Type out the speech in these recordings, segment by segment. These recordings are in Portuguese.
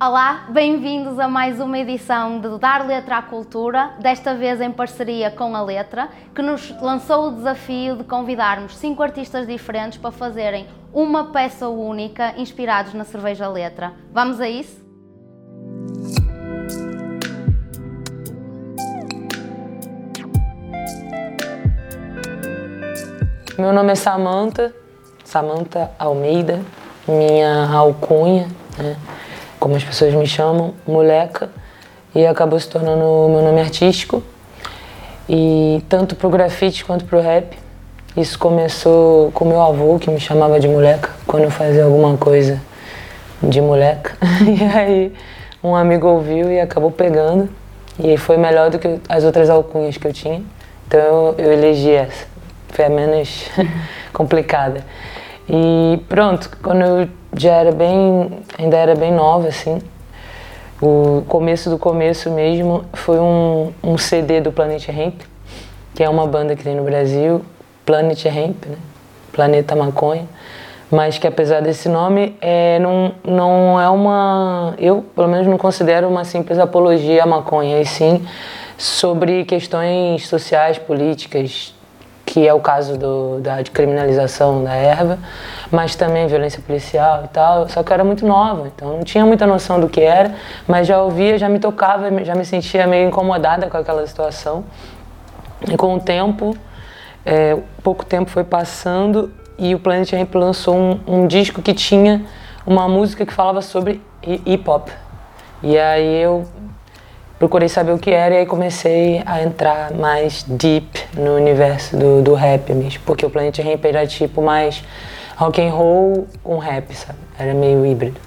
Olá, bem-vindos a mais uma edição de Dar Letra à Cultura, desta vez em parceria com a Letra, que nos lançou o desafio de convidarmos cinco artistas diferentes para fazerem uma peça única inspirados na cerveja Letra. Vamos a isso? Meu nome é Samantha, Samantha Almeida, minha alcunha, né? Como as pessoas me chamam, moleca, e acabou se tornando o meu nome artístico. E tanto pro grafite quanto pro rap. Isso começou com meu avô, que me chamava de moleca, quando eu fazia alguma coisa de moleca. E aí um amigo ouviu e acabou pegando. E foi melhor do que as outras alcunhas que eu tinha. Então eu, eu elegi essa. Foi a menos complicada. E pronto, quando eu já era bem, ainda era bem nova, assim, o começo do começo mesmo foi um, um CD do Planet Hemp, que é uma banda que tem no Brasil, Planet Hemp, né? Planeta Maconha, mas que apesar desse nome, é, não, não é uma. Eu, pelo menos, não considero uma simples apologia à maconha, e sim sobre questões sociais, políticas, que é o caso do, da criminalização da erva, mas também violência policial e tal. Só que eu era muito nova, então não tinha muita noção do que era, mas já ouvia, já me tocava, já me sentia meio incomodada com aquela situação. E com o tempo, é, pouco tempo foi passando e o Planet Ramp lançou um, um disco que tinha uma música que falava sobre hip hop. E aí eu procurei saber o que era e aí comecei a entrar mais deep no universo do, do rap mesmo, porque o Planet Ramp era tipo mais rock and roll com rap, sabe? Era meio híbrido.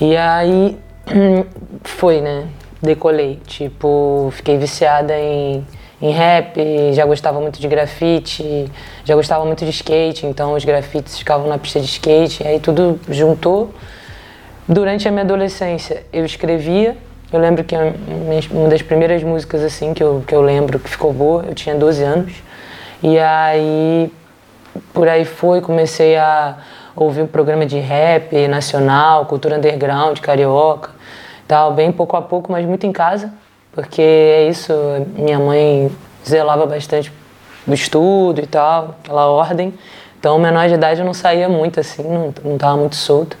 E aí foi, né? Decolei, tipo, fiquei viciada em, em rap, já gostava muito de grafite, já gostava muito de skate, então os grafites ficavam na pista de skate, aí tudo juntou. Durante a minha adolescência eu escrevia eu lembro que uma das primeiras músicas assim que eu, que eu lembro que ficou boa, eu tinha 12 anos. E aí por aí foi, comecei a ouvir um programa de rap nacional, cultura underground, carioca, tal, bem pouco a pouco, mas muito em casa, porque é isso, minha mãe zelava bastante do estudo e tal, aquela ordem. Então, menor de idade eu não saía muito assim, não, não tava muito solto.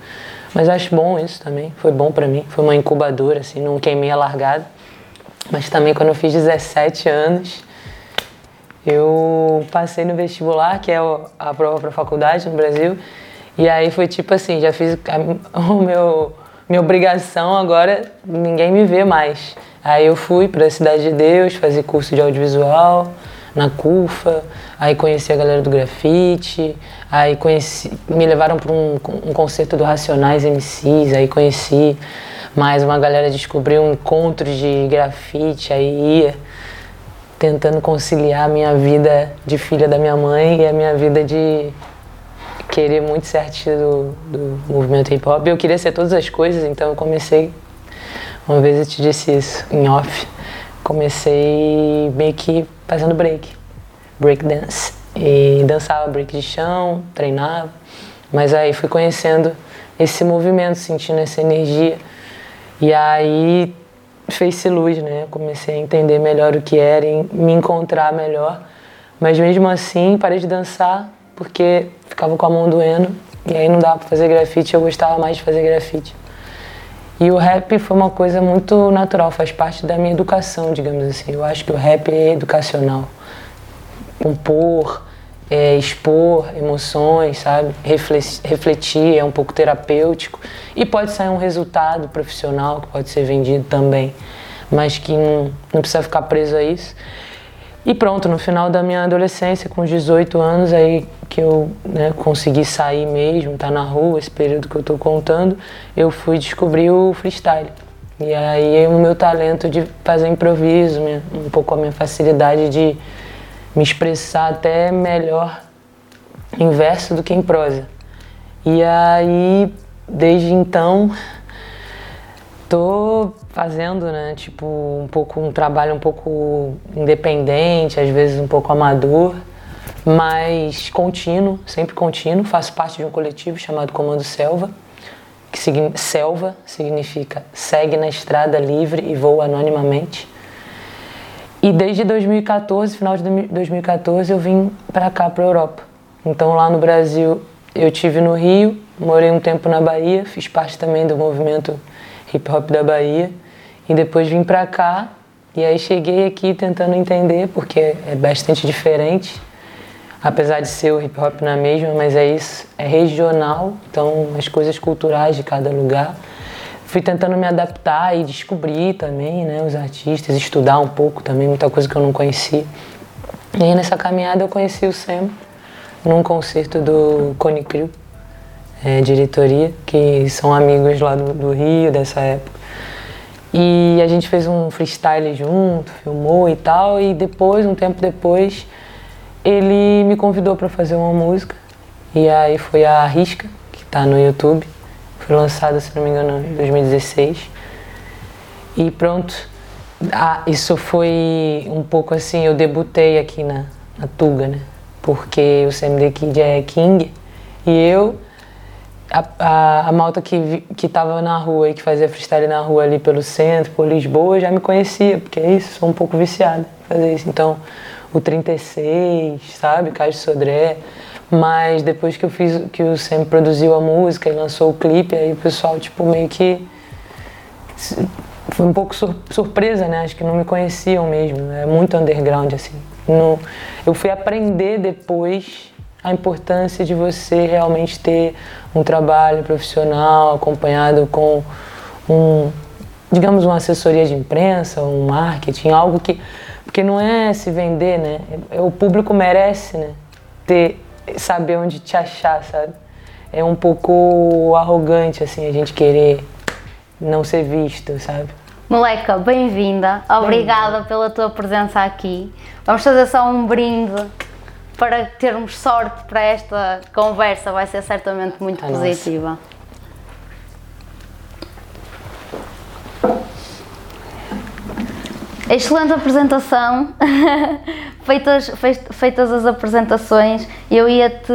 Mas acho bom isso também, foi bom para mim, foi uma incubadora, assim, não queimei a largada. Mas também quando eu fiz 17 anos, eu passei no vestibular, que é a prova para faculdade no Brasil, e aí foi tipo assim, já fiz a, o meu minha obrigação agora, ninguém me vê mais. Aí eu fui para a Cidade de Deus fazer curso de audiovisual na CUFA, aí conheci a galera do grafite, aí conheci, me levaram para um, um concerto do Racionais MCs, aí conheci mais uma galera, descobri um encontro de grafite, aí ia tentando conciliar a minha vida de filha da minha mãe e a minha vida de querer muito ser artista do, do movimento hip hop. Eu queria ser todas as coisas, então eu comecei, uma vez eu te disse isso em off, comecei meio que fazendo break, break dance. E dançava break de chão, treinava, mas aí fui conhecendo esse movimento, sentindo essa energia. E aí fez-se luz, né? Comecei a entender melhor o que era e me encontrar melhor. Mas mesmo assim, parei de dançar porque ficava com a mão doendo e aí não dava para fazer grafite, eu gostava mais de fazer grafite. E o rap foi uma coisa muito natural, faz parte da minha educação, digamos assim. Eu acho que o rap é educacional. Compor, é, expor emoções, sabe? Refletir, é um pouco terapêutico. E pode sair um resultado profissional que pode ser vendido também, mas que não, não precisa ficar preso a isso. E pronto, no final da minha adolescência, com 18 anos, aí que eu né, consegui sair mesmo, tá na rua, esse período que eu tô contando, eu fui descobrir o freestyle. E aí o meu talento de fazer improviso, um pouco a minha facilidade de me expressar até melhor em verso do que em prosa. E aí, desde então, tô fazendo, né, tipo, um pouco um trabalho um pouco independente, às vezes um pouco amador, mas contínuo, sempre contínuo. Faço parte de um coletivo chamado Comando Selva, que significa selva, significa segue na estrada livre e voa anonimamente. E desde 2014, final de 2014, eu vim para cá, para Europa. Então lá no Brasil eu tive no Rio, morei um tempo na Bahia, fiz parte também do movimento hip hop da Bahia. E depois vim para cá. E aí cheguei aqui tentando entender porque é bastante diferente. Apesar de ser o hip hop na mesma, mas é isso, é regional, então as coisas culturais de cada lugar. Fui tentando me adaptar e descobrir também, né, os artistas, estudar um pouco também, muita coisa que eu não conhecia. E aí nessa caminhada eu conheci o Sam num concerto do Cone Crew, é, diretoria, que são amigos lá do, do Rio dessa época. E a gente fez um freestyle junto, filmou e tal, e depois, um tempo depois, ele me convidou para fazer uma música e aí foi a Risca, que está no YouTube. Foi lançada, se não me engano, em 2016. E pronto, ah, isso foi um pouco assim, eu debutei aqui na, na Tuga, né? Porque o CMD Kid é King e eu, a, a, a malta que, que tava na rua e que fazia freestyle na rua ali pelo centro, por Lisboa, já me conhecia, porque é isso, sou um pouco viciada em fazer isso. Então, o 36, sabe? Cais Sodré. Mas depois que eu fiz, que o Sam produziu a música e lançou o clipe, aí o pessoal, tipo, meio que. Foi um pouco sur surpresa, né? Acho que não me conheciam mesmo. É muito underground, assim. No, eu fui aprender depois a importância de você realmente ter um trabalho profissional acompanhado com um, digamos, uma assessoria de imprensa, um marketing, algo que porque não é se vender, né? O público merece, né? Ter, saber onde te achar, sabe? É um pouco arrogante, assim, a gente querer não ser visto, sabe? Moleca, bem-vinda. Obrigada bem pela tua presença aqui. Vamos fazer só um brinde para termos sorte para esta conversa. Vai ser certamente muito positiva. Nossa. Excelente apresentação. feitas, feitas as apresentações, eu ia-te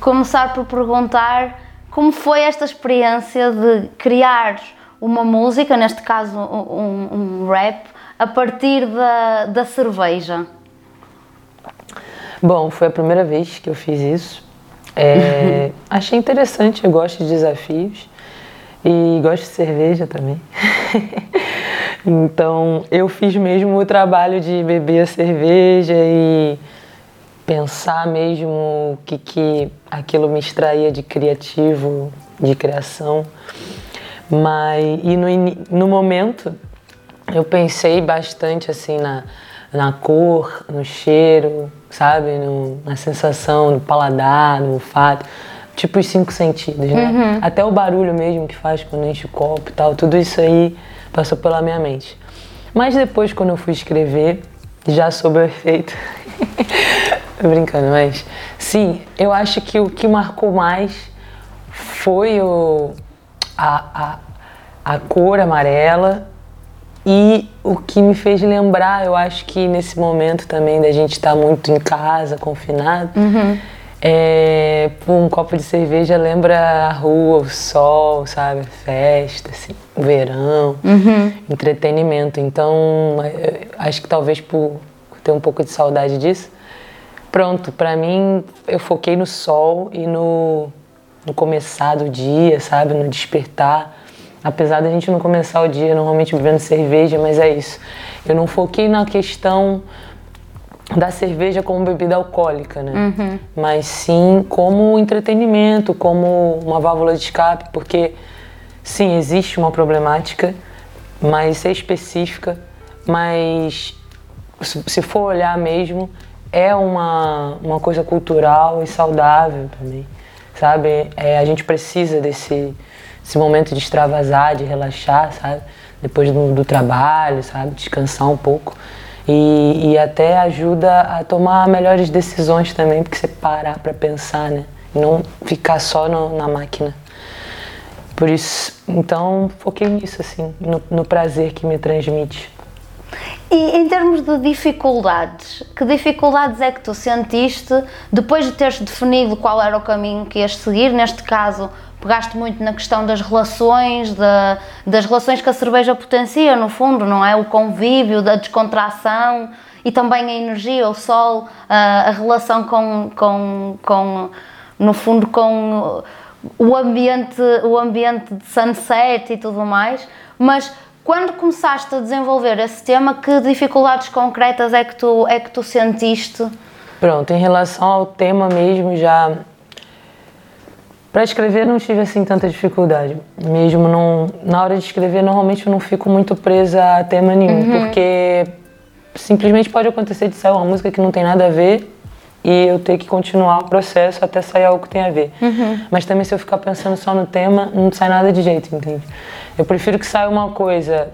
começar por perguntar como foi esta experiência de criar uma música, neste caso um, um rap, a partir da, da cerveja. Bom, foi a primeira vez que eu fiz isso. É, achei interessante, eu gosto de desafios e gosto de cerveja também. Então eu fiz mesmo o trabalho de beber a cerveja e pensar mesmo o que, que aquilo me extraía de criativo, de criação. Mas e no, no momento eu pensei bastante assim na, na cor, no cheiro, sabe? No, na sensação, no paladar, no olfato. Tipo os cinco sentidos, né? Uhum. Até o barulho mesmo que faz quando enche o copo e tal, tudo isso aí passou pela minha mente. Mas depois, quando eu fui escrever, já soube o efeito. Tô brincando, mas sim, eu acho que o que marcou mais foi o, a, a, a cor amarela e o que me fez lembrar, eu acho que nesse momento também da gente estar tá muito em casa, confinado. Uhum é, um copo de cerveja lembra a rua, o sol, sabe? Festa, assim, verão, uhum. entretenimento. Então, acho que talvez por ter um pouco de saudade disso. Pronto, para mim, eu foquei no sol e no, no começar do dia, sabe? No despertar. Apesar da gente não começar o dia normalmente bebendo cerveja, mas é isso. Eu não foquei na questão da cerveja como bebida alcoólica, né? Uhum. Mas sim como entretenimento, como uma válvula de escape, porque sim, existe uma problemática, mas é específica, mas se for olhar mesmo, é uma, uma coisa cultural e saudável também, sabe? É, a gente precisa desse, desse momento de extravasar, de relaxar, sabe? Depois do, do trabalho, sabe? Descansar um pouco. E, e até ajuda a tomar melhores decisões também, porque você parar para pensar, né? E não ficar só no, na máquina. Por isso, então, foquei nisso, assim, no, no prazer que me transmite. E em termos de dificuldades, que dificuldades é que tu sentiste depois de teres definido qual era o caminho que ias seguir, neste caso pegaste muito na questão das relações, de, das relações que a cerveja potencia, no fundo, não é? O convívio, da descontração e também a energia, o sol, a, a relação com, com, com, no fundo, com o ambiente, o ambiente de sunset e tudo mais. Mas quando começaste a desenvolver esse tema, que dificuldades concretas é que tu, é que tu sentiste? Pronto, em relação ao tema mesmo, já para escrever não tive assim tanta dificuldade. Mesmo não, na hora de escrever, normalmente eu não fico muito presa a tema nenhum, uhum. porque simplesmente pode acontecer de sair uma música que não tem nada a ver e eu ter que continuar o processo até sair algo que tem a ver. Uhum. Mas também se eu ficar pensando só no tema, não sai nada de jeito, entende? Eu prefiro que saia uma coisa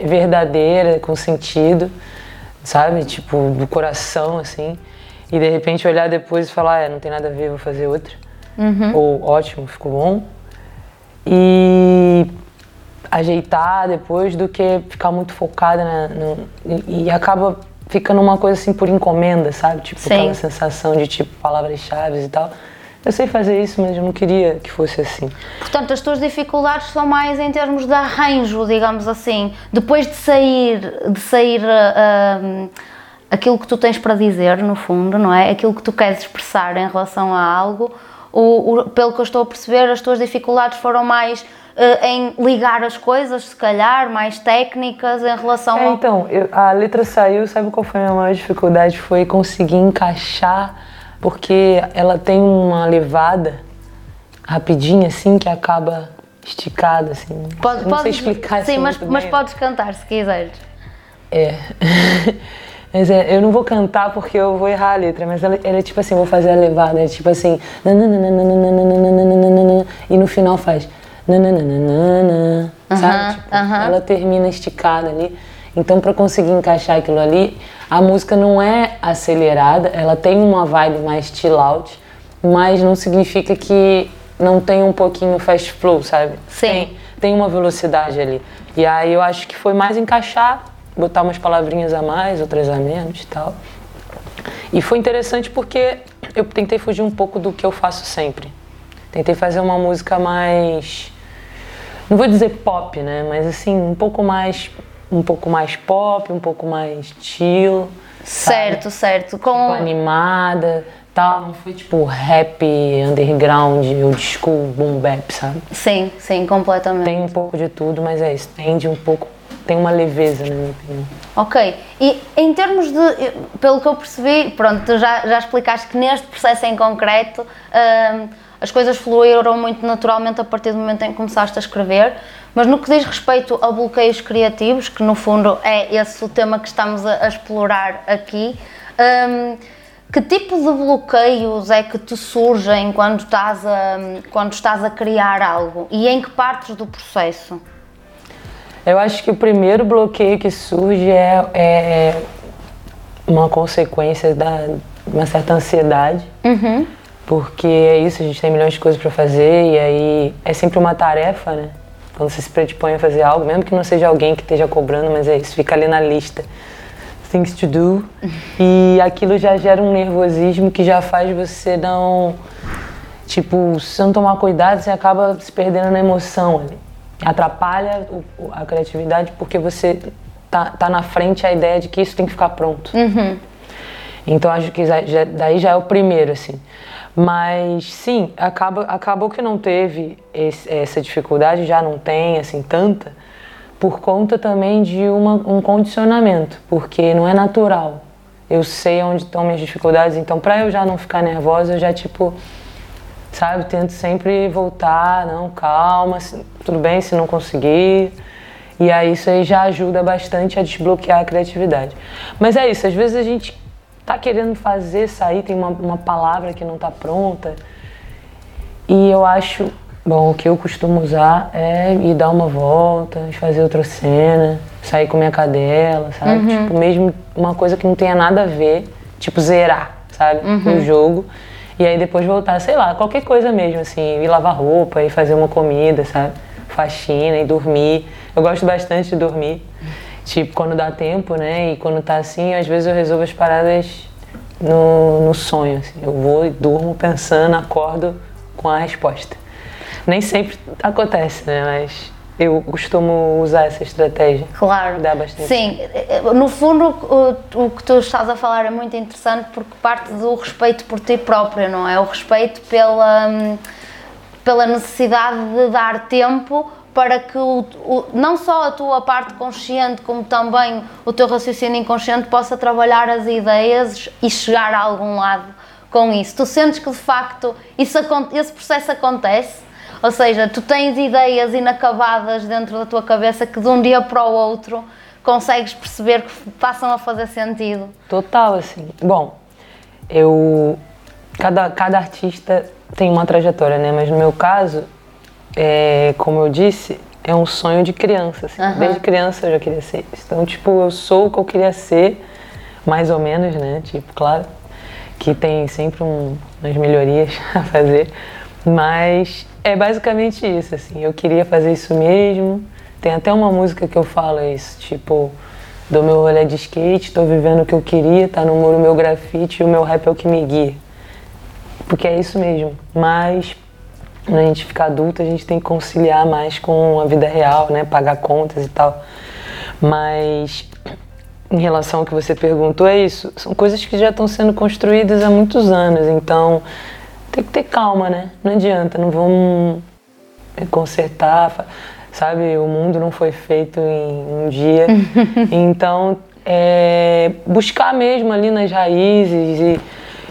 verdadeira, com sentido, sabe? Tipo, do coração, assim. E de repente olhar depois e falar, é, não tem nada a ver, vou fazer outra. Uhum. Ou ótimo, ficou bom. E ajeitar depois do que ficar muito focada na, no, e, e, acaba ficando uma coisa assim por encomenda, sabe? Tipo, Sim. aquela sensação de tipo palavras-chave e tal. Eu sei fazer isso, mas eu não queria que fosse assim. Portanto, as tuas dificuldades são mais em termos de arranjo, digamos assim. Depois de sair, de sair uh, aquilo que tu tens para dizer, no fundo, não é? Aquilo que tu queres expressar em relação a algo, o, o, pelo que eu estou a perceber, as tuas dificuldades foram mais uh, em ligar as coisas, se calhar, mais técnicas em relação é, ao... Então, eu, a letra saiu, sabe qual foi a minha maior dificuldade? Foi conseguir encaixar porque ela tem uma levada rapidinha assim que acaba esticada assim. Pode, não pode, sei explicar Sim, mas, mas podes cantar se quiseres. É. Mas é, eu não vou cantar porque eu vou errar a letra, mas ela, ela é tipo assim, vou fazer a levada, é tipo assim, e no final faz sabe? Tipo, ela termina esticada ali. Então, para conseguir encaixar aquilo ali, a música não é acelerada, ela tem uma vibe mais chill out, mas não significa que não tem um pouquinho fast flow, sabe? Sim. Tem, tem uma velocidade ali. E aí eu acho que foi mais encaixar, botar umas palavrinhas a mais, outras a menos e tal. E foi interessante porque eu tentei fugir um pouco do que eu faço sempre. Tentei fazer uma música mais não vou dizer pop, né, mas assim, um pouco mais um pouco mais pop, um pouco mais chill. Certo, sabe? certo. Com... Tipo, animada, tal. Não foi tipo rap, underground, old school, boom bap, sabe? Sim, sim, completamente. Tem um pouco de tudo, mas é isso. Tende um pouco, tem uma leveza, na minha opinião. Ok. E em termos de, pelo que eu percebi, pronto, tu já, já explicaste que neste processo em concreto hum, as coisas fluíram muito naturalmente a partir do momento em que começaste a escrever. Mas no que diz respeito a bloqueios criativos, que no fundo é esse o tema que estamos a, explorar aqui, um, que tipo de bloqueios é que te surgem quando estás, a, quando estás a criar algo e em que partes do processo? Eu acho que o primeiro bloqueio que surge é, é uma consequência da uma certa ansiedade, uhum. porque é isso, a gente tem milhões de coisas para fazer e aí é sempre uma tarefa, né? Quando você se predispõe a fazer algo, mesmo que não seja alguém que esteja cobrando, mas é isso, fica ali na lista. Things to do. E aquilo já gera um nervosismo que já faz você não. Tipo, se você não tomar cuidado, você acaba se perdendo na emoção ali. Atrapalha a criatividade porque você tá, tá na frente a ideia de que isso tem que ficar pronto. Uhum. Então acho que já, daí já é o primeiro, assim. Mas sim, acaba, acabou que não teve esse, essa dificuldade, já não tem assim tanta, por conta também de uma, um condicionamento, porque não é natural. Eu sei onde estão minhas dificuldades, então para eu já não ficar nervosa, eu já tipo, sabe, tento sempre voltar, não, calma, tudo bem se não conseguir. E aí isso aí já ajuda bastante a desbloquear a criatividade. Mas é isso, às vezes a gente tá querendo fazer sair, tem uma, uma palavra que não tá pronta. E eu acho, bom, o que eu costumo usar é ir dar uma volta, fazer outra cena, sair com minha cadela, sabe? Uhum. Tipo, mesmo uma coisa que não tenha nada a ver, tipo zerar, sabe? Uhum. O jogo. E aí depois voltar, sei lá, qualquer coisa mesmo, assim, ir lavar roupa, ir fazer uma comida, sabe? Faxina e dormir. Eu gosto bastante de dormir. Tipo, quando dá tempo, né? E quando tá assim, às vezes eu resolvo as paradas no, no sonho. Assim. Eu vou e durmo pensando, acordo com a resposta. Nem sempre acontece, né? Mas eu costumo usar essa estratégia. Claro. Dá bastante. Sim, no fundo o, o, que tu estás a falar é muito interessante porque parte do respeito por ti própria, não é? O respeito pela, pela necessidade de dar tempo para que o, o, não só a tua parte consciente, como também o teu raciocínio inconsciente possa trabalhar as ideias e chegar a algum lado com isso. Tu sentes que de facto isso, esse processo acontece? Ou seja, tu tens ideias inacabadas dentro da tua cabeça que de um dia para o outro consegues perceber que passam a fazer sentido. Total, assim. Bom, eu. Cada, cada artista tem uma trajetória, né? Mas no meu caso, é, como eu disse, é um sonho de criança. Assim. Uhum. Desde criança eu já queria ser isso. Então, tipo, eu sou o que eu queria ser, mais ou menos, né? Tipo, claro que tem sempre um, umas melhorias a fazer, mas é basicamente isso, assim. Eu queria fazer isso mesmo. Tem até uma música que eu falo isso, tipo, do meu rolê de skate, tô vivendo o que eu queria, tá no muro meu grafite e o meu rap é o que me guia. Porque é isso mesmo. Mas quando a gente fica adulto, a gente tem que conciliar mais com a vida real, né? Pagar contas e tal. Mas em relação ao que você perguntou, é isso. São coisas que já estão sendo construídas há muitos anos, então tem que ter calma, né? Não adianta, não vamos consertar, sabe? O mundo não foi feito em um dia. então, é buscar mesmo ali nas raízes e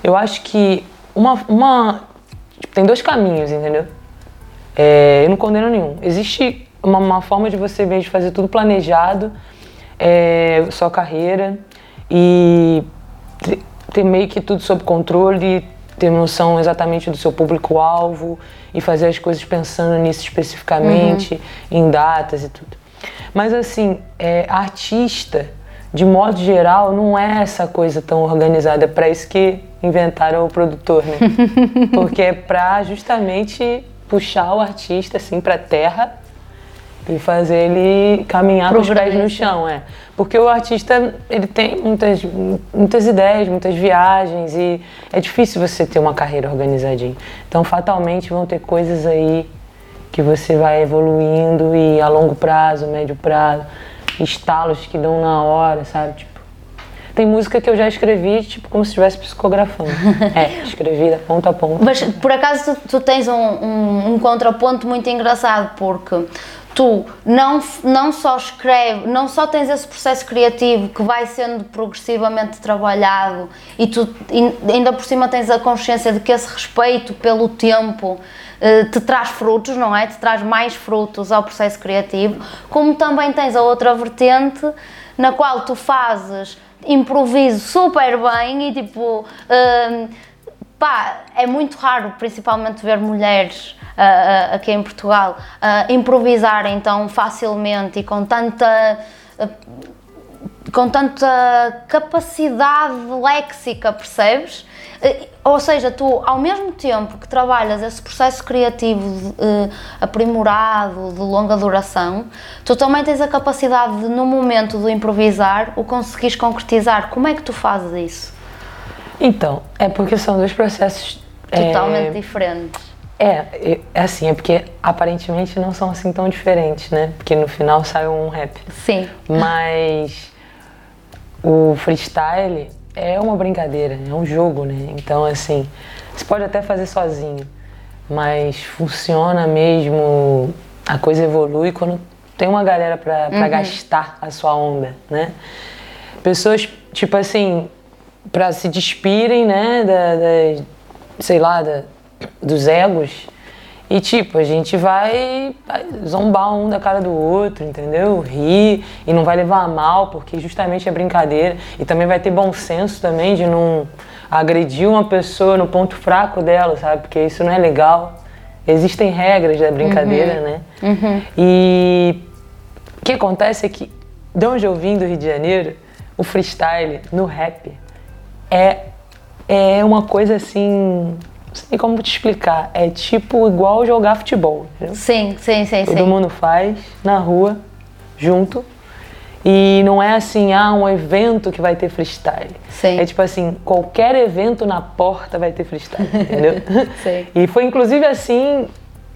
eu acho que uma, uma Tipo, tem dois caminhos, entendeu? É, eu não condeno nenhum. Existe uma, uma forma de você mesmo fazer tudo planejado, é, sua carreira, e ter meio que tudo sob controle, ter noção exatamente do seu público-alvo e fazer as coisas pensando nisso especificamente, uhum. em datas e tudo. Mas assim, é, artista, de modo geral, não é essa coisa tão organizada. É para isso que inventaram o produtor, né? Porque é para justamente puxar o artista assim para terra e fazer ele caminhar com os pés no chão, é. Porque o artista, ele tem muitas, muitas ideias, muitas viagens e é difícil você ter uma carreira organizadinha. Então, fatalmente vão ter coisas aí que você vai evoluindo e a longo prazo, médio prazo, estalos que dão na hora, sabe? Tipo, tem música que eu já escrevi, tipo, como se estivesse psicografando. é, escrevi da ponta a ponta. Mas por acaso tu, tu tens um, um, um, contraponto muito engraçado, porque tu não, não só escreves, não só tens esse processo criativo que vai sendo progressivamente trabalhado e tu ainda por cima tens a consciência de que esse respeito pelo tempo eh, te traz frutos, não é? Te traz mais frutos ao processo criativo, como também tens a outra vertente na qual tu fazes improviso super bem e tipo. Uh, pá, é muito raro, principalmente, ver mulheres uh, uh, aqui em Portugal uh, improvisarem tão facilmente e com tanta. com tanta capacidade léxica, percebes? Ou seja, tu, ao mesmo tempo que trabalhas esse processo criativo eh, aprimorado, de longa duração, tu também tens a capacidade de, no momento do improvisar, o conseguires concretizar. Como é que tu fazes isso? Então, é porque são dois processos totalmente é, diferentes. É, é assim, é porque aparentemente não são assim tão diferentes, né? Porque no final sai um rap. Sim. Mas o freestyle é uma brincadeira, é um jogo, né? Então, assim, você pode até fazer sozinho, mas funciona mesmo, a coisa evolui quando tem uma galera pra, pra uhum. gastar a sua onda, né? Pessoas, tipo assim, pra se despirem, né, da, da sei lá, da, dos egos, e tipo, a gente vai zombar um da cara do outro, entendeu? Rir e não vai levar a mal, porque justamente é brincadeira. E também vai ter bom senso também de não agredir uma pessoa no ponto fraco dela, sabe? Porque isso não é legal. Existem regras da brincadeira, uhum. né? Uhum. E o que acontece é que, de onde eu vim do Rio de Janeiro, o freestyle no rap é, é uma coisa assim sei como te explicar. É tipo igual jogar futebol. Entendeu? Sim, sim, sim. Todo sim. mundo faz na rua, junto. E não é assim, ah, um evento que vai ter freestyle. Sim. É tipo assim, qualquer evento na porta vai ter freestyle, entendeu? sim. E foi inclusive assim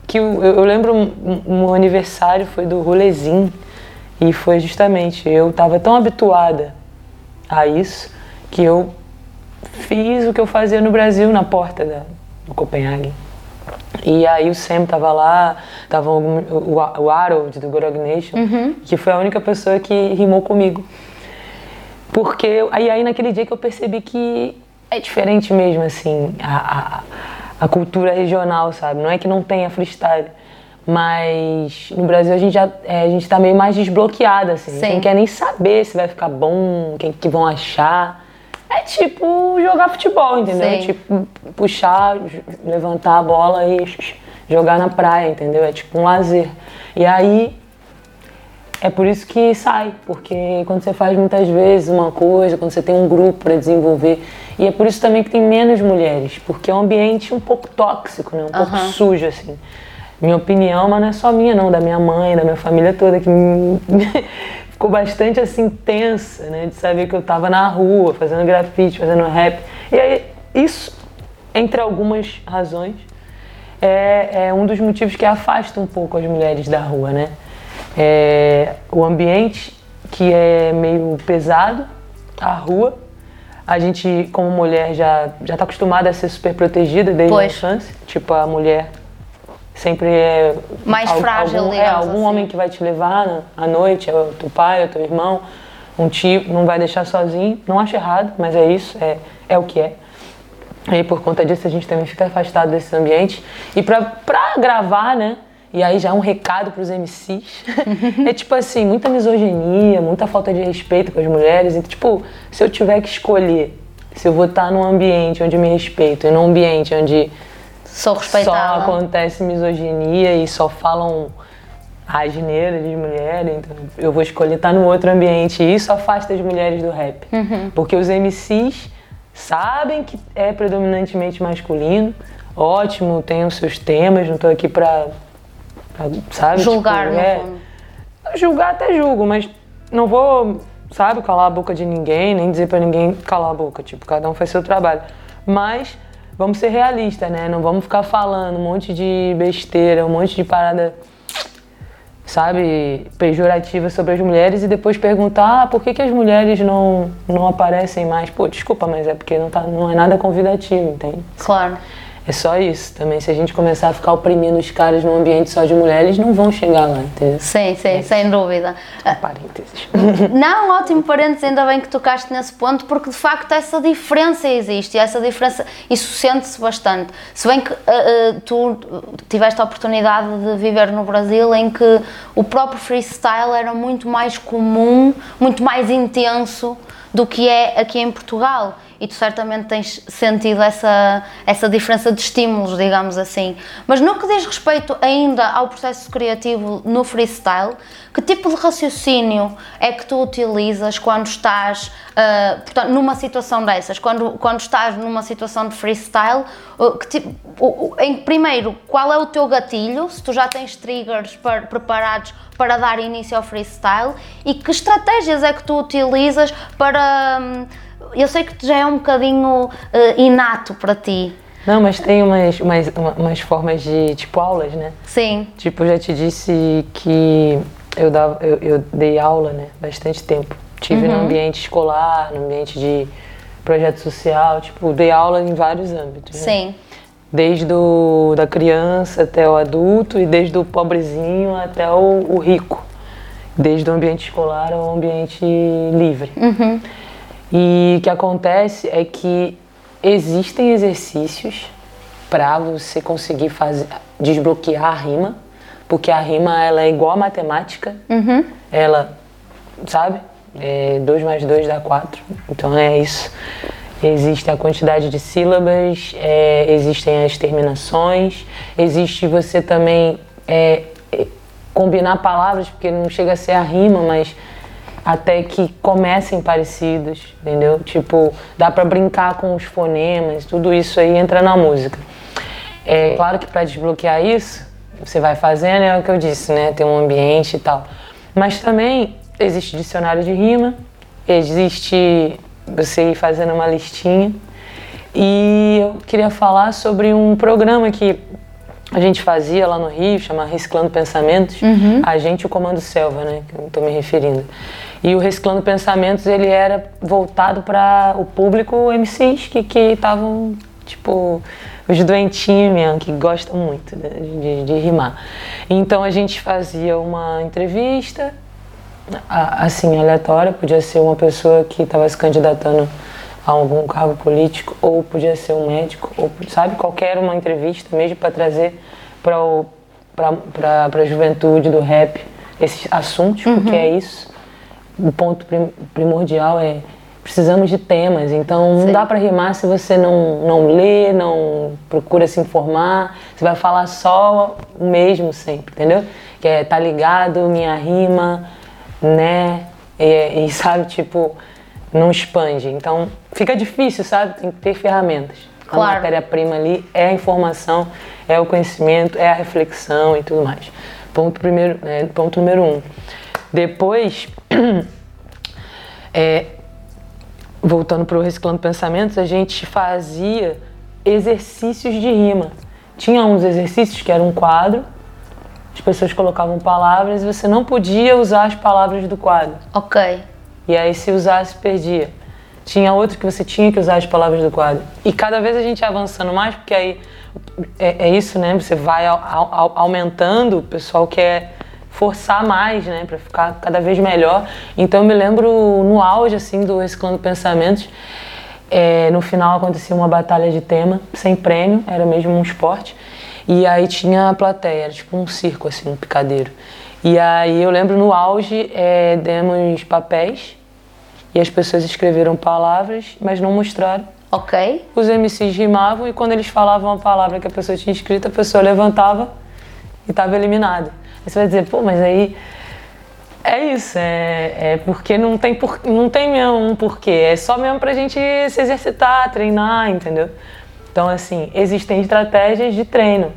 que eu, eu lembro um, um aniversário foi do Rolezinho e foi justamente eu estava tão habituada a isso que eu fiz o que eu fazia no Brasil na porta da, do Copenhague. E aí o Sam tava lá, tava algum, o, o Harold do Gorog Nation, Uhum. que foi a única pessoa que rimou comigo. Porque aí, aí naquele dia que eu percebi que é diferente mesmo, assim, a, a, a cultura regional, sabe? Não é que não tenha freestyle, mas no Brasil a gente já é, a gente tá meio mais desbloqueada, assim. Sim. Não quer nem saber se vai ficar bom, o que, que vão achar. É tipo jogar futebol, entendeu? Sim. Tipo puxar, levantar a bola e jogar na praia, entendeu? É tipo um lazer. E aí é por isso que sai, porque quando você faz muitas vezes uma coisa, quando você tem um grupo para desenvolver, e é por isso também que tem menos mulheres, porque é um ambiente um pouco tóxico, né? um pouco sujo, assim. Minha opinião, mas não é só minha não, da minha mãe, da minha família toda, que me- ficou bastante assim tensa, né? De saber que eu tava na rua, fazendo grafite, fazendo rap. E aí, isso, entre algumas razões, é, é um dos motivos que afasta um pouco as mulheres da rua, né? É, o ambiente que é meio pesado, a rua. A gente, como mulher, já já está acostumada a ser super protegida desde Pois. a infância. Tipo, a mulher sempre é Mais frágil, algum, é, algum assim. homem que vai te levar na- à noite, é o teu pai, é o teu irmão, um tio, não vai deixar sozinho. Não acho errado, mas é isso, é, é o que é. E por conta disso a gente também fica afastado desse ambiente. E pra, pra gravar, né? E aí já é um recado pros MCs. é tipo assim, muita misoginia, muita falta de respeito com as mulheres. Então, tipo, se eu tiver que escolher se eu vou estar num ambiente onde eu me respeito e num ambiente onde Só respeitada. acontece misoginia e só falam asneira de mulher, então eu vou escolher estar no outro ambiente e isso afasta as mulheres do rap. Porque os MCs sabem que é predominantemente masculino, ótimo, tem os seus temas, não tô aqui pra, pra, sabe? Julgar, tipo, é. Julgar até julgo, mas não vou, sabe, calar a boca de ninguém, nem dizer pra ninguém calar a boca. Tipo, cada um faz seu trabalho. Mas vamos ser realistas, né? Não vamos ficar falando um monte de besteira, um monte de parada, sabe, pejorativa sobre as mulheres e depois perguntar ah, por que, que as mulheres não, não aparecem mais. Pô, desculpa, mas é porque não, tá, não é nada convidativo, entende? Claro. É só isso também. Se a gente começar a ficar oprimindo os caras num ambiente só de mulheres, não vão chegar lá, entendeu? Sim, sim, sem dúvida. Parênteses. Não, ótimo parênteses, ainda bem que tocaste nesse ponto, porque de facto essa diferença existe e essa diferença, isso sente-se bastante. Se bem que ah, ah, tu tiveste a oportunidade de viver no Brasil em que o próprio freestyle era muito mais comum, muito mais intenso do que é aqui em Portugal. E tu certamente tens sentido essa, essa diferença de estímulos, digamos assim. Mas no que diz respeito ainda ao processo criativo no freestyle, que tipo de raciocínio é que tu utilizas quando estás ah, portanto, numa situação dessas? Quando, quando estás numa situação de freestyle, que tipo- o- em, primeiro, qual é o teu gatilho? Se tu já tens triggers par- preparados para dar início ao freestyle e que estratégias é que tu utilizas para. hum, eu sei que já é um bocadinho eh, inato para ti. Não, mas tem umas, umas, uma- umas formas de, tipo, aulas, né? Sim, Tipo, eu já te disse que eu, dava, eu, eu dei aula, né? Bastante tempo. Tive no ambiente escolar, no ambiente de projeto social, tipo, dei aula em vários âmbitos. né? sim, Desde o, da criança até o adulto e desde o pobrezinho até o, o rico. Desde o ambiente escolar ao ambiente livre. E o que acontece é que existem exercícios para você conseguir fazer, desbloquear a rima, porque a rima ela é igual a matemática. Ela, sabe? 2 mais 2 dá 4. Então é isso. Existe a quantidade de sílabas, é, existem as terminações, existe você também é, é, combinar palavras, porque não chega a ser a rima, mas até que comecem parecidos, entendeu? Tipo, dá pra brincar com os fonemas, tudo isso aí entra na música. É claro que para desbloquear isso, você vai fazendo, é o que eu disse, né? Tem um ambiente e tal. Mas também existe dicionário de rima, existe você ir fazendo uma listinha. E eu queria falar sobre um programa que a gente fazia lá no Rio, chama Reciclando Pensamentos, Uhum. a gente o Comando Selva, né, que eu estou me referindo. E o Reciclando Pensamentos, ele era voltado para o público MCs que que estavam, tipo, os doentinhos mesmo, que gostam muito né, de, de rimar. Então a gente fazia uma entrevista, assim, aleatória, podia ser uma pessoa que estava se candidatando a algum cargo político, ou podia ser um médico, ou sabe, qualquer uma entrevista mesmo para trazer para a juventude do rap esses assuntos, porque é isso. O ponto prim- primordial é precisamos de temas, então não Sim. dá para rimar se você não, não lê, não procura se informar, você vai falar só o mesmo sempre, entendeu? Que é tá ligado, minha rima, né? E, e sabe, tipo, não expande. Então fica difícil, sabe? Tem que ter ferramentas. A Claro. matéria-prima ali é a informação, é o conhecimento, é a reflexão e tudo mais. Ponto, primeiro, né, ponto número um. Depois, é, voltando para o Reciclando Pensamentos, a gente fazia exercícios de rima. Tinha uns exercícios que era um quadro, as pessoas colocavam palavras e você não podia usar as palavras do quadro. Ok. E aí, se usasse, perdia. Tinha outro que você tinha que usar as palavras do quadro. E cada vez a gente ia avançando mais, porque aí é, é isso, né? Você vai au- au- aumentando, o pessoal quer forçar mais, né? Pra ficar cada vez melhor. Então, eu me lembro no auge, assim, do Reciclando Pensamentos, é, no final acontecia uma batalha de tema, sem prêmio, era mesmo um esporte. E aí tinha a plateia, era tipo um circo, assim, um picadeiro. E aí eu lembro no auge, é, demos papéis e as pessoas escreveram palavras, mas não mostraram. Ok. Os MCs rimavam e quando eles falavam a palavra que a pessoa tinha escrito, a pessoa levantava e estava eliminada. Aí você vai dizer, pô, mas aí é isso, é, é porque não tem, por, não tem mesmo um porquê, é só mesmo pra gente se exercitar, treinar, entendeu? Então, assim, existem estratégias de treino.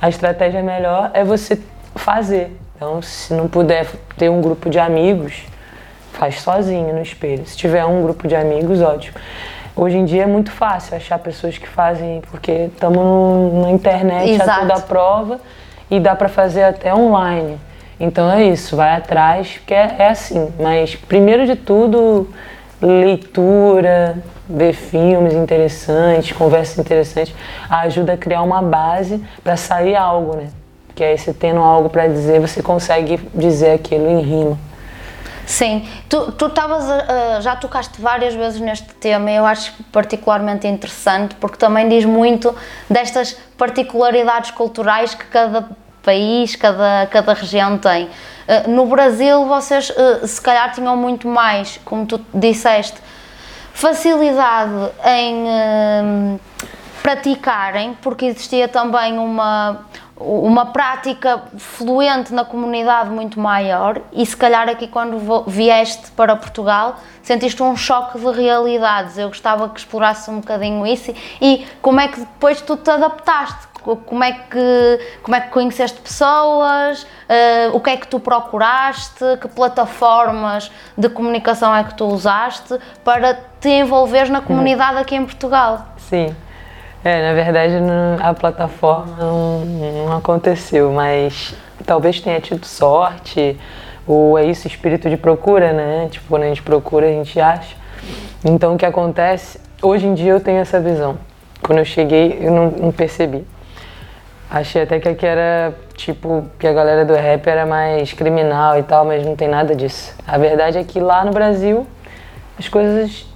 A estratégia melhor é você fazer. Então, se não puder ter um grupo de amigos, faz sozinho no espelho. Se tiver um grupo de amigos, ótimo. Hoje em dia é muito fácil achar pessoas que fazem, porque estamos na internet a Exato. toda prova e dá para fazer até online. Então é isso, vai atrás, porque é, é assim. Mas primeiro de tudo, leitura, ver filmes interessantes, conversas interessantes, ajuda a criar uma base para sair algo, né? Que aí você tendo algo para dizer, você consegue dizer aquilo em rima. Sim, tu tu a- já tocaste várias vezes neste tema e eu acho particularmente interessante porque também diz muito destas particularidades culturais que cada país, cada, cada região tem. Eh, No Brasil vocês eh, se calhar tinham muito mais, como tu disseste, facilidade em eh, praticarem, porque existia também uma, uma prática fluente na comunidade muito maior e se calhar aqui quando vieste para Portugal sentiste um choque de realidades. Eu gostava que explorasse um bocadinho isso e como é que depois tu te adaptaste, Co- como é que, como é que conheceste pessoas, eh, o que é que tu procuraste, que plataformas de comunicação é que tu usaste para te envolveres na comunidade aqui em Portugal. Sim. É, na verdade a plataforma não, não aconteceu, mas talvez tenha tido sorte, ou é isso, espírito de procura, né? Tipo, quando a gente procura, a gente acha. Então o que acontece, hoje em dia eu tenho essa visão. Quando eu cheguei, eu não, não percebi. Achei até que aqui era, tipo, que a galera do rap era mais criminal e tal, mas não tem nada disso. A verdade é que lá no Brasil, as coisas.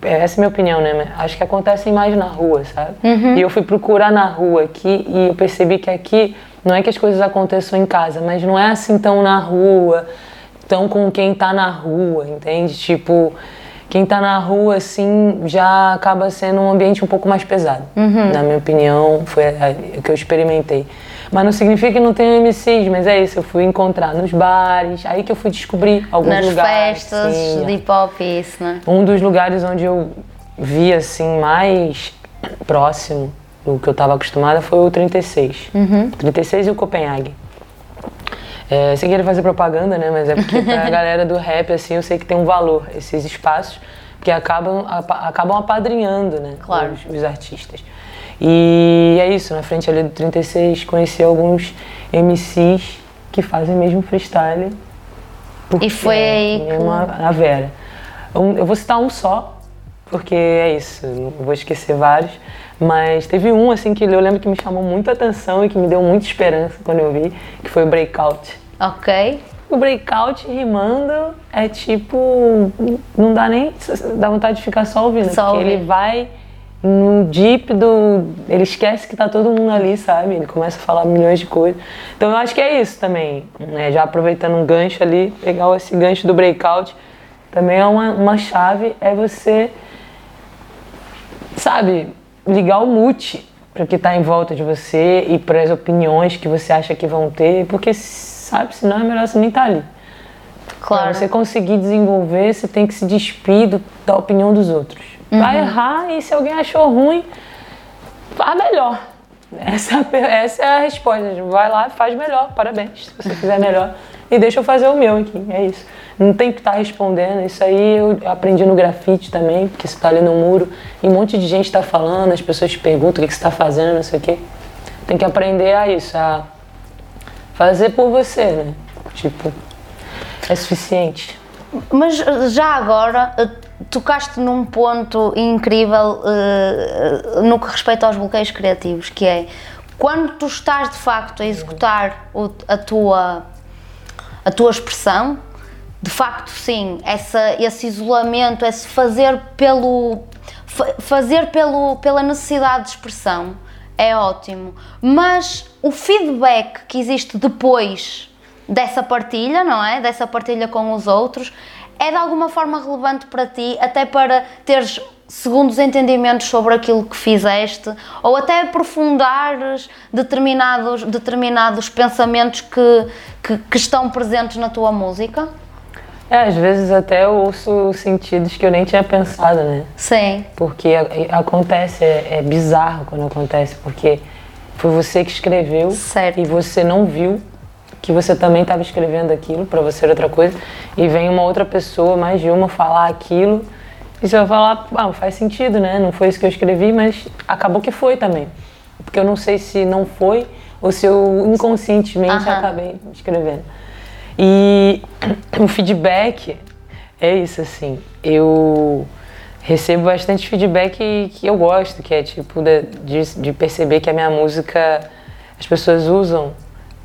Essa é a minha opinião, né? Acho que acontecem mais na rua, sabe? E eu fui procurar na rua aqui e eu percebi que aqui não é que as coisas aconteçam em casa, mas não é assim tão na rua, tão com quem tá na rua, entende? Tipo, quem tá na rua, assim, já acaba sendo um ambiente um pouco mais pesado. Na minha opinião, foi o que eu experimentei. Mas não significa que não tenha MCs, mas é isso, eu fui encontrar nos bares, aí que eu fui descobrir alguns Nas lugares. festas sim, de hip hop isso, né? um dos lugares onde eu vi assim mais próximo do que eu estava acostumada foi o 36. 36 e o Copenhague. É, sem querer fazer propaganda, né? Mas é porque pra galera do rap, assim, eu sei que tem um valor esses espaços, porque acabam, acabam apadrinhando, né? Claro. Os, os artistas. E é isso, na frente ali do 36 conheci alguns MCs que fazem mesmo freestyle. E foi é, aí a, a Vera. Um, eu vou citar um só, porque é isso, não vou esquecer vários. Mas teve um assim que eu lembro que me chamou muita atenção e que me deu muita esperança quando eu vi, que foi o Breakout. Ok. O breakout rimando é tipo. Não dá nem. dá vontade de ficar só ouvindo. Só porque ouvir. ele vai no deep do. Ele esquece que tá todo mundo ali, sabe? Ele começa a falar milhões de coisas. Então eu acho que é isso também. Né? Já aproveitando um gancho ali, pegar esse gancho do breakout. Também é uma, uma chave, é você. Sabe? Ligar o mute para o que está em volta de você e para as opiniões que você acha que vão ter, porque sabe, senão é melhor você nem estar ali. Claro. Pra você conseguir desenvolver, você tem que se despir do- da opinião dos outros. Vai errar e se alguém achou ruim, faz melhor. Essa, é essa é a resposta. Vai lá, faz melhor, parabéns, se você fizer melhor. E deixa eu fazer o meu aqui, é isso. Não tem que estar respondendo. Isso aí eu aprendi no grafite também, porque você está ali no muro e um monte de gente está falando, as pessoas te perguntam o que você está fazendo, não sei o quê. Tem que aprender a isso, a fazer por você, né? Tipo, é suficiente. Mas já agora tocaste num ponto incrível eh, no que respeita aos bloqueios criativos, que é quando tu estás de facto a executar o- a tua a tua expressão, de facto sim, essa, esse isolamento, esse fazer pelo fa- fazer pelo, pela necessidade de expressão é ótimo, mas o feedback que existe depois dessa partilha, não é? Dessa partilha com os outros, é de alguma forma relevante para ti, até para teres segundos entendimentos sobre aquilo que fizeste, ou até aprofundares determinados, determinados pensamentos que, que, que estão presentes na tua música? É, às vezes até eu ouço sentidos que eu nem tinha pensado, né? Sim, Porque acontece, é, é bizarro quando acontece, porque foi você que escreveu Certo. e você não viu que você também estava escrevendo aquilo, para você era outra coisa, e vem uma outra pessoa, mais de uma, falar aquilo, e você vai falar, ah, faz sentido, né? Não foi isso que eu escrevi, mas acabou que foi também. Porque eu não sei se não foi ou se eu inconscientemente Aham. acabei escrevendo. E o feedback é isso, assim. Eu recebo bastante feedback que eu gosto, que é tipo de, de perceber que a minha música as pessoas usam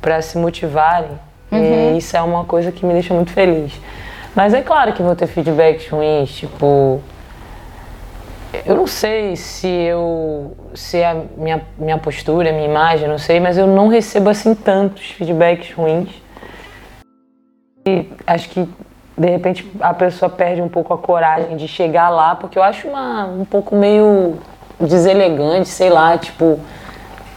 para se motivarem. E isso é uma coisa que me deixa muito feliz. Mas é claro que vou ter feedbacks ruins, tipo. Eu não sei se eu. se a minha, minha postura, a minha imagem, não sei, mas eu não recebo assim tantos feedbacks ruins. E acho que de repente a pessoa perde um pouco a coragem de chegar lá, porque eu acho uma, um pouco meio deselegante, sei lá, tipo,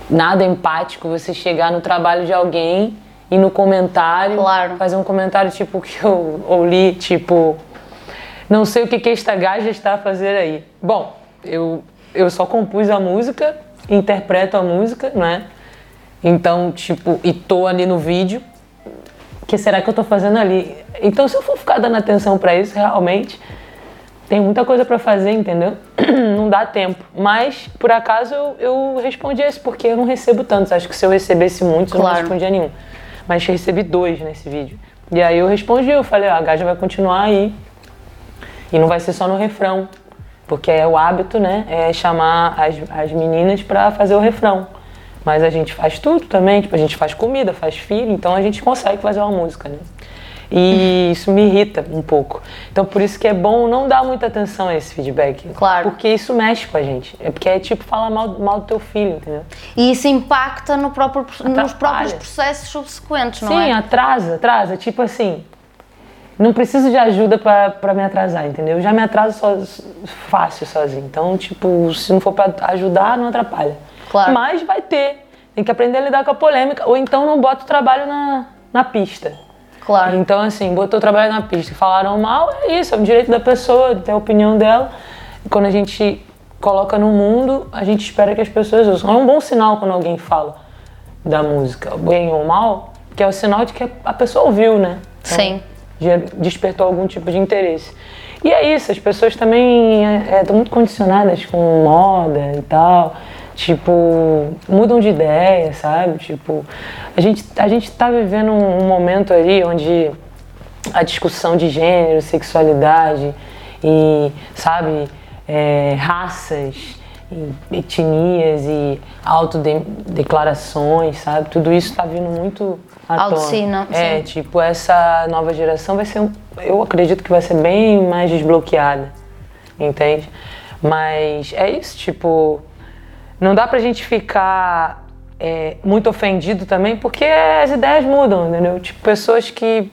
nada empático você chegar no trabalho de alguém e no comentário Claro. fazer um comentário tipo que eu li, tipo, não sei o que, que esta gaja está a fazer aí. Bom, eu, eu só compus a música, interpreto a música, não é? Então, tipo, e tô ali no vídeo. O que será que eu tô fazendo ali? Então, se eu for ficar dando atenção pra isso, realmente tem muita coisa pra fazer, entendeu? Não dá tempo. Mas, por acaso, eu, eu respondi esse, porque eu não recebo tantos. Acho que se eu recebesse muitos, eu não Claro. respondia nenhum. Mas recebi dois nesse vídeo. E aí eu respondi, eu falei, ó, a Gaja vai continuar aí. E não vai ser só no refrão. Porque é o hábito, né? É chamar as, as meninas pra fazer o refrão. Mas a gente faz tudo também, tipo, a gente faz comida, faz filho, então a gente consegue fazer uma música, né? E isso me irrita um pouco. Então por isso que é bom não dar muita atenção a esse feedback. Claro. Porque isso mexe com a gente. É porque é tipo falar mal, mal do teu filho, entendeu? e isso impacta no próprio, nos próprios processos subsequentes, não Sim, é? atrasa, atrasa. Tipo assim, não preciso de ajuda pra, pra me atrasar, entendeu? Eu já me atraso so, fácil sozinho. Então, tipo, se não for pra ajudar, não atrapalha. Claro. Mas vai ter. Tem que aprender a lidar com a polêmica. Ou então não bota o trabalho na, na pista. Claro. Então, assim, botou o trabalho na pista. Falaram mal, é isso, é o direito da pessoa, ter a opinião dela. E quando a gente coloca no mundo, a gente espera que as pessoas ouçam. É um bom sinal quando alguém fala da música, bem ou mal, que é o sinal de que a pessoa ouviu, né? Então, Sim. despertou algum tipo de interesse. E é isso, as pessoas também estão muito condicionadas com moda e tal. Tipo, mudam de ideia, sabe? Tipo, a gente, a gente tá vivendo um, um momento ali onde a discussão de gênero, sexualidade e, sabe, é, raças, e etnias e autodeclarações, sabe? Tudo isso está vindo muito à tona. É, sim. tipo, essa nova geração vai ser, eu acredito que vai ser bem mais desbloqueada, entende? Mas é isso, tipo, não dá pra gente ficar é, muito ofendido também, porque as ideias mudam, entendeu? Tipo, pessoas que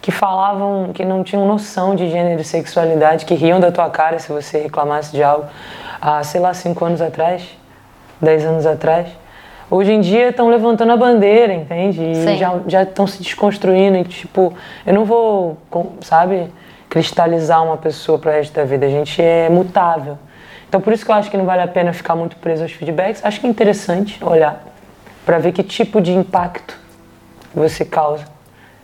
que falavam que não tinham noção de gênero e sexualidade, que riam da tua cara se você reclamasse de algo há, sei lá, cinco anos atrás, dez anos atrás. Hoje em dia estão levantando a bandeira, entende? E já, já estão se desconstruindo e, tipo, eu não vou, sabe, cristalizar uma pessoa para o resto da vida. A gente é mutável. Então, por isso que eu acho que não vale a pena ficar muito preso aos feedbacks. Acho que é interessante olhar para ver que tipo de impacto você causa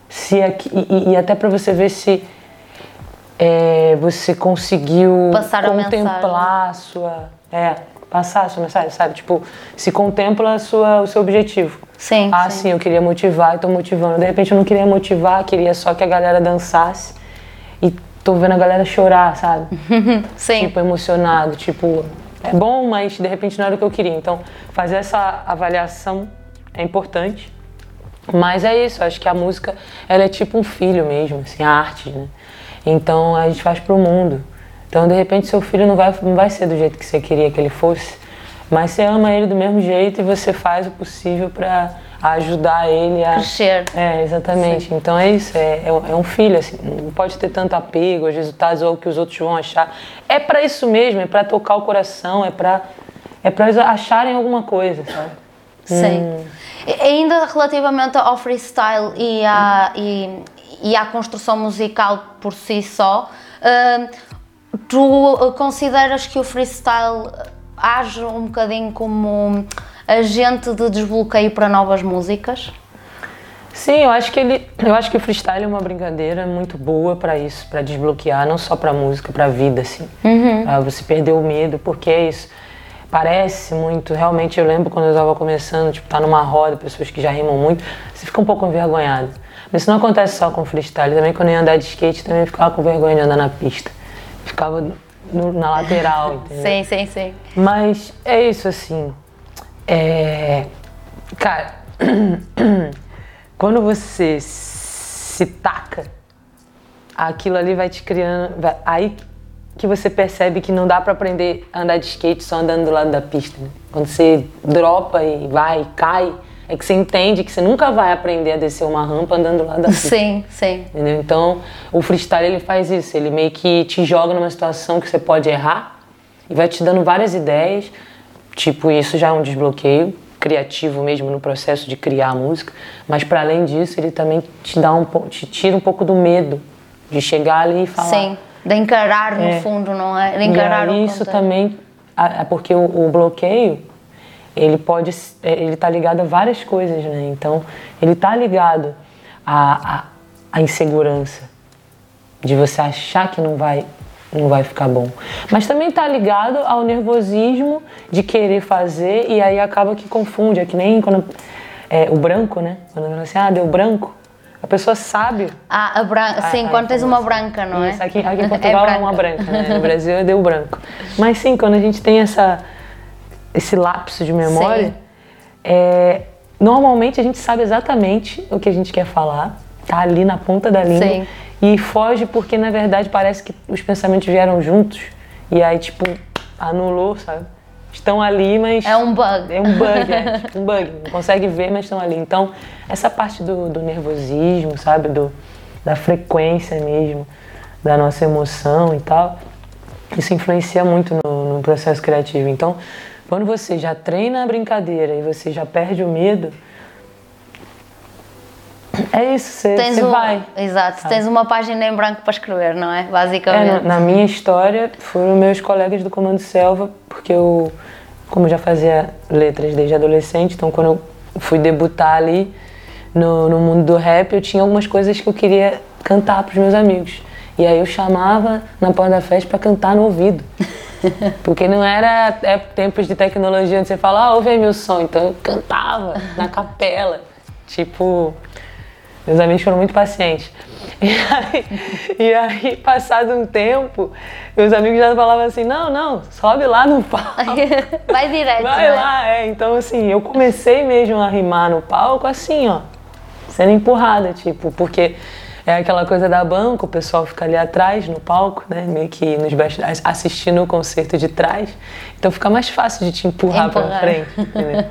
se é, e, e até para você ver se é, você conseguiu Passar contemplar a, a sua é, passar a sua mensagem, sabe? Tipo, se contempla sua, o seu objetivo. Sim. Ah, sim, sim eu queria motivar, estou motivando. De repente eu não queria motivar, queria só que a galera dançasse tô vendo a galera chorar, sabe? sim. Tipo, emocionado, tipo, é bom, mas de repente não era o que eu queria. Então, fazer essa avaliação é importante. Mas é isso, acho que a música ela é tipo um filho mesmo, assim, a arte, né? Então a gente faz pro mundo. Então de repente seu filho não vai, não vai ser do jeito que você queria que ele fosse, mas você ama ele do mesmo jeito e você faz o possível para ajudar ele a crescer. É, exatamente. Sim. Então é isso, é, é, um filho, assim, não pode ter tanto apego aos resultados ou o que os outros vão achar. É para isso mesmo, é para tocar o coração, é para é para acharem alguma coisa, sabe? Sim. Hum. Ainda relativamente ao freestyle e à, e, e à construção musical por si só, uh, tu consideras que o freestyle age um bocadinho como agente de desbloqueio para novas músicas? Sim, eu acho que ele, eu acho que o freestyle é uma brincadeira muito boa para isso, para desbloquear não só para música, para a vida assim. Uhum. Ah, você perdeu o medo, porque é isso parece muito. Realmente, eu lembro quando eu estava começando, tipo, tá numa roda, pessoas que já rimam muito, você fica um pouco envergonhado. Mas isso não acontece só com freestyle. Também quando eu ia andar de skate, também ficava com vergonha de andar na pista. Ficava no, na lateral, entendeu? Sim, sim, sim. Mas é isso, assim. É... Cara, quando você se taca, aquilo ali vai te criando. Vai... Aí que você percebe que não dá para aprender a andar de skate só andando do lado da pista. Né? Quando você dropa e vai, cai, é que você entende que você nunca vai aprender a descer uma rampa andando do lado da pista. Sim, sim. Entendeu? Então, o freestyle ele faz isso, ele meio que te joga numa situação que você pode errar e vai te dando várias ideias. Tipo, isso já é um desbloqueio criativo mesmo no processo de criar a música, mas para além disso, ele também te dá um te tira um pouco do medo de chegar ali e falar Sim de encarar no é. fundo, não é? De encarar e aí, isso também, é porque o, o, bloqueio, ele pode, é, ele tá ligado a várias coisas, né? Então, ele tá ligado à, à, à insegurança, de você achar que não vai não vai ficar bom. Mas também está ligado ao nervosismo de querer fazer e aí acaba que confunde. É que nem quando é, o branco, né? Quando fala assim, ah, deu branco. A pessoa sabe. Ah, a branca. Sim, quando tens uma branca, não é? Isso, aqui, aqui em Portugal é, é uma branca, né? No Brasil é deu branco. Mas sim, quando a gente tem essa, esse lapso de memória, é, normalmente a gente sabe exatamente o que a gente quer falar, tá ali na ponta da língua. Sim. E foge porque, na verdade, parece que os pensamentos vieram juntos. E aí, tipo, anulou, sabe? estão ali, mas. É um bug. É um bug, é tipo um bug. Não consegue ver, mas estão ali. Então, essa parte do, do nervosismo, sabe? Do, da frequência mesmo, da nossa emoção e tal, isso influencia muito no, no processo criativo. Então, quando você já treina a brincadeira e você já perde o medo, é isso, você, você um, vai. Exato, tens uma página em branco para escrever, não é? Basicamente. É, na minha história, foram meus colegas do Comando Selva, porque eu, como eu já fazia letras desde adolescente, então quando eu fui debutar ali no, no mundo do rap, eu tinha algumas coisas que eu queria cantar para os meus amigos. E aí eu chamava na porta da festa para cantar no ouvido. Porque não era é, tempos de tecnologia onde você fala, ah, ouve aí meu som. Então eu cantava na capela. Tipo, meus amigos foram muito pacientes. E aí, e aí, passado um tempo, meus amigos já falavam assim, não, não, sobe lá no palco. Vai direto. Vai né? lá, é. Então, assim, eu comecei mesmo a rimar no palco assim, ó, sendo empurrada, tipo, porque é aquela coisa da banca, o pessoal fica ali atrás no palco, né? Meio que nos bastidores, assistindo o concerto de trás. Então fica mais fácil de te empurrar, empurrar. pra frente. Entendeu?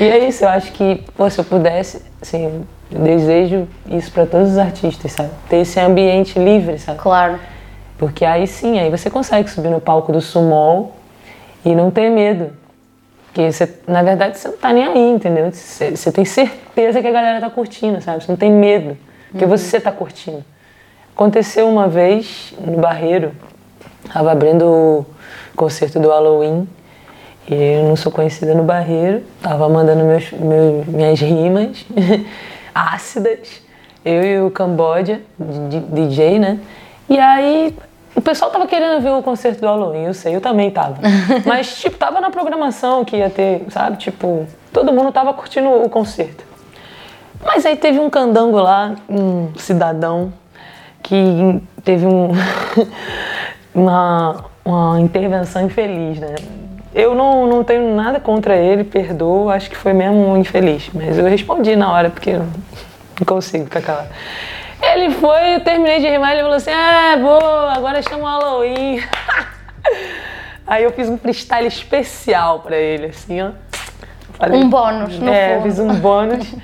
e é isso, eu acho que, pô, se eu pudesse, assim, eu desejo isso para todos os artistas, sabe? Ter esse ambiente livre, sabe? Claro. Porque aí sim, aí você consegue subir no palco do sumol e não ter medo. Porque você, na verdade você não tá nem aí, entendeu? Você, você tem certeza que a galera tá curtindo, sabe? Você não tem medo, porque uhum. você tá curtindo. Aconteceu uma vez no Barreiro, tava abrindo o concerto do Halloween e eu não sou conhecida no Barreiro, tava mandando meus, meus minhas rimas. ácidas, eu e o Cambodia, DJ, né? E aí o pessoal tava querendo ver o concerto do Halloween, eu sei, eu também tava. Mas, tipo, tava na programação que ia ter, sabe? Tipo, todo mundo tava curtindo o concerto. Mas aí teve um candango lá, um cidadão, que teve um, uma, uma intervenção infeliz, né? Eu não, não tenho nada contra ele, perdoo, acho que foi mesmo um infeliz. Mas eu respondi na hora, porque eu não consigo ficar calado. Ele foi, eu terminei de rimar, ele falou assim: ah, boa, agora chama o Halloween. Aí eu fiz um freestyle especial pra ele, assim, ó. Falei, um bônus, no É, fundo. fiz um bônus.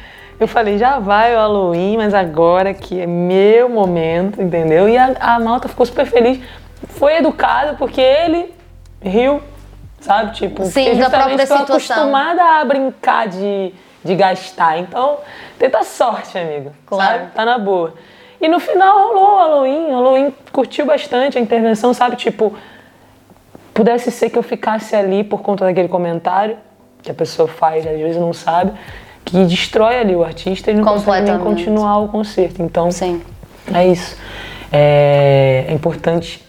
Eu falei, já vai o Halloween, mas agora que é meu momento, entendeu? E a, a malta ficou super feliz. Foi educado porque ele riu sabe? Tipo, Sim, da própria situação. acostumada a brincar de, de gastar. Então, tenta sorte, amigo. Claro. Sabe? Tá na boa. E no final rolou o Halloween. O Halloween curtiu bastante a intervenção, sabe? Tipo, pudesse ser que eu ficasse ali por conta daquele comentário que a pessoa faz, às vezes não sabe, que destrói ali o artista e não consegue nem continuar o concerto. Então, Sim. é isso. É, é importante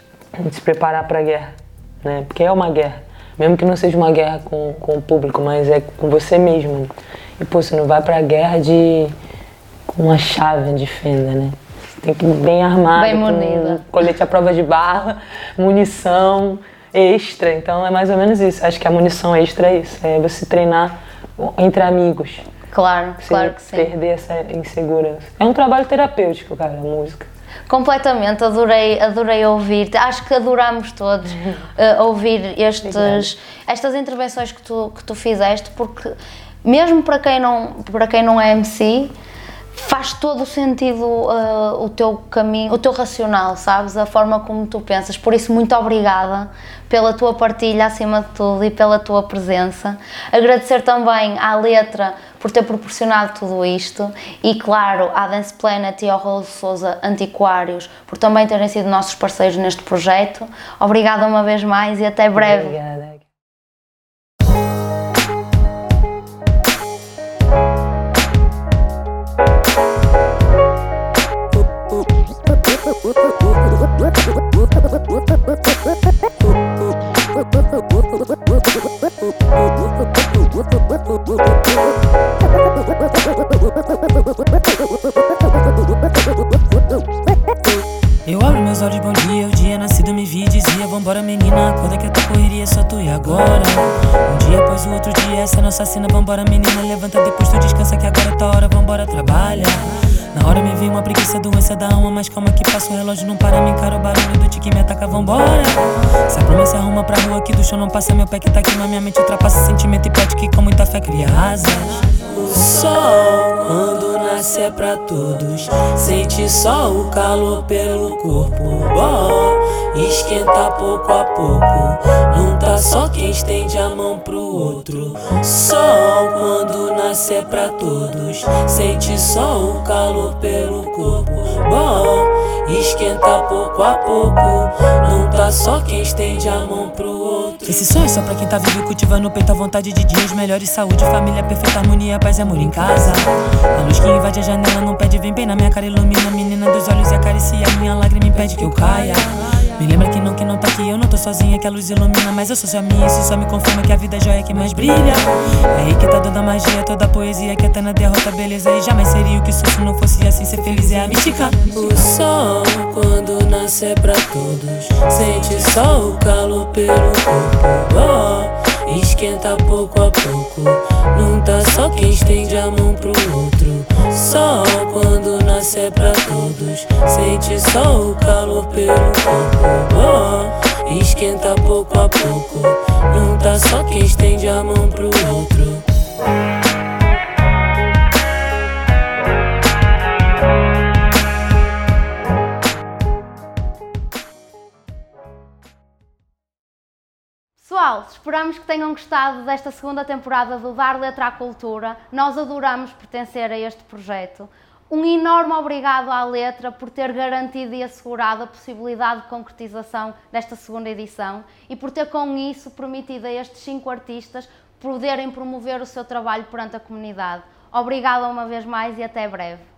se preparar para a guerra, né? Porque é uma guerra. Mesmo que não seja uma guerra com, com o público, mas é com você mesmo. E, pô, você não vai pra guerra de com uma chave de fenda, né? Você tem que ir bem armado, bem munida. colete à prova de bala, munição extra. Então é mais ou menos isso. Acho que a munição extra é isso. É você treinar entre amigos. Claro, você claro que sim. Perder essa insegurança. É um trabalho terapêutico, cara, a música. Completamente, adorei, adorei ouvir. Acho que adoramos todos uh, ouvir estes, estas intervenções que tu, que tu fizeste, porque mesmo para quem não, para quem não é MC, faz todo o sentido uh, o teu caminho, o teu racional, sabes? A forma como tu pensas. Por isso, muito obrigada pela tua partilha acima de tudo e pela tua presença. Agradecer também à letra por ter proporcionado tudo isto e, claro, à Dance Planet e ao de Souza Antiquários por também terem sido nossos parceiros neste projeto. Obrigada uma vez mais e até breve. Obrigada. Todos Sente só o calor pelo corpo, bom Esquenta pouco a pouco Não tá só quem estende a mão pro outro Sol, quando nasce é pra todos Sente só o calor pelo corpo. Bom, esquenta pouco a pouco. Não tá só quem estende a mão pro. Esse sonho é só pra quem tá vivo cultivando no peito a vontade de dias melhores. Saúde, família, perfeita harmonia, paz e amor em casa. A luz que invade a janela não pede, vem bem na minha cara, ilumina a menina dos olhos e acaricia minha lágrima impede que eu caia. Me lembra que não, que não tá aqui, eu não tô sozinha, que a luz ilumina. Mas eu sou só minha, isso só me confirma que a vida é joia que mais brilha. É aí que tá toda a magia, toda a poesia que até na derrota, beleza. E jamais seria o que sou se não fosse assim, ser feliz é a mística. O sol, quando nasce é pra todos. Sente só o calor pelo corpo. Oh, esquenta pouco a pouco. Não tá só quem estende a mão pro outro. Sol, quando nasce é pra todos. Sente só o calor pelo corpo. Oh, esquenta pouco a pouco. Não tá só quem estende a mão pro outro. Pessoal, esperamos que tenham gostado desta segunda temporada do Dar Letra à Cultura. Nós adoramos pertencer a este projeto. Um enorme obrigado à Letra por ter garantido e assegurado a possibilidade de concretização desta segunda edição e por ter com isso permitido a estes cinco artistas poderem promover o seu trabalho perante a comunidade. Obrigada uma vez mais e até breve.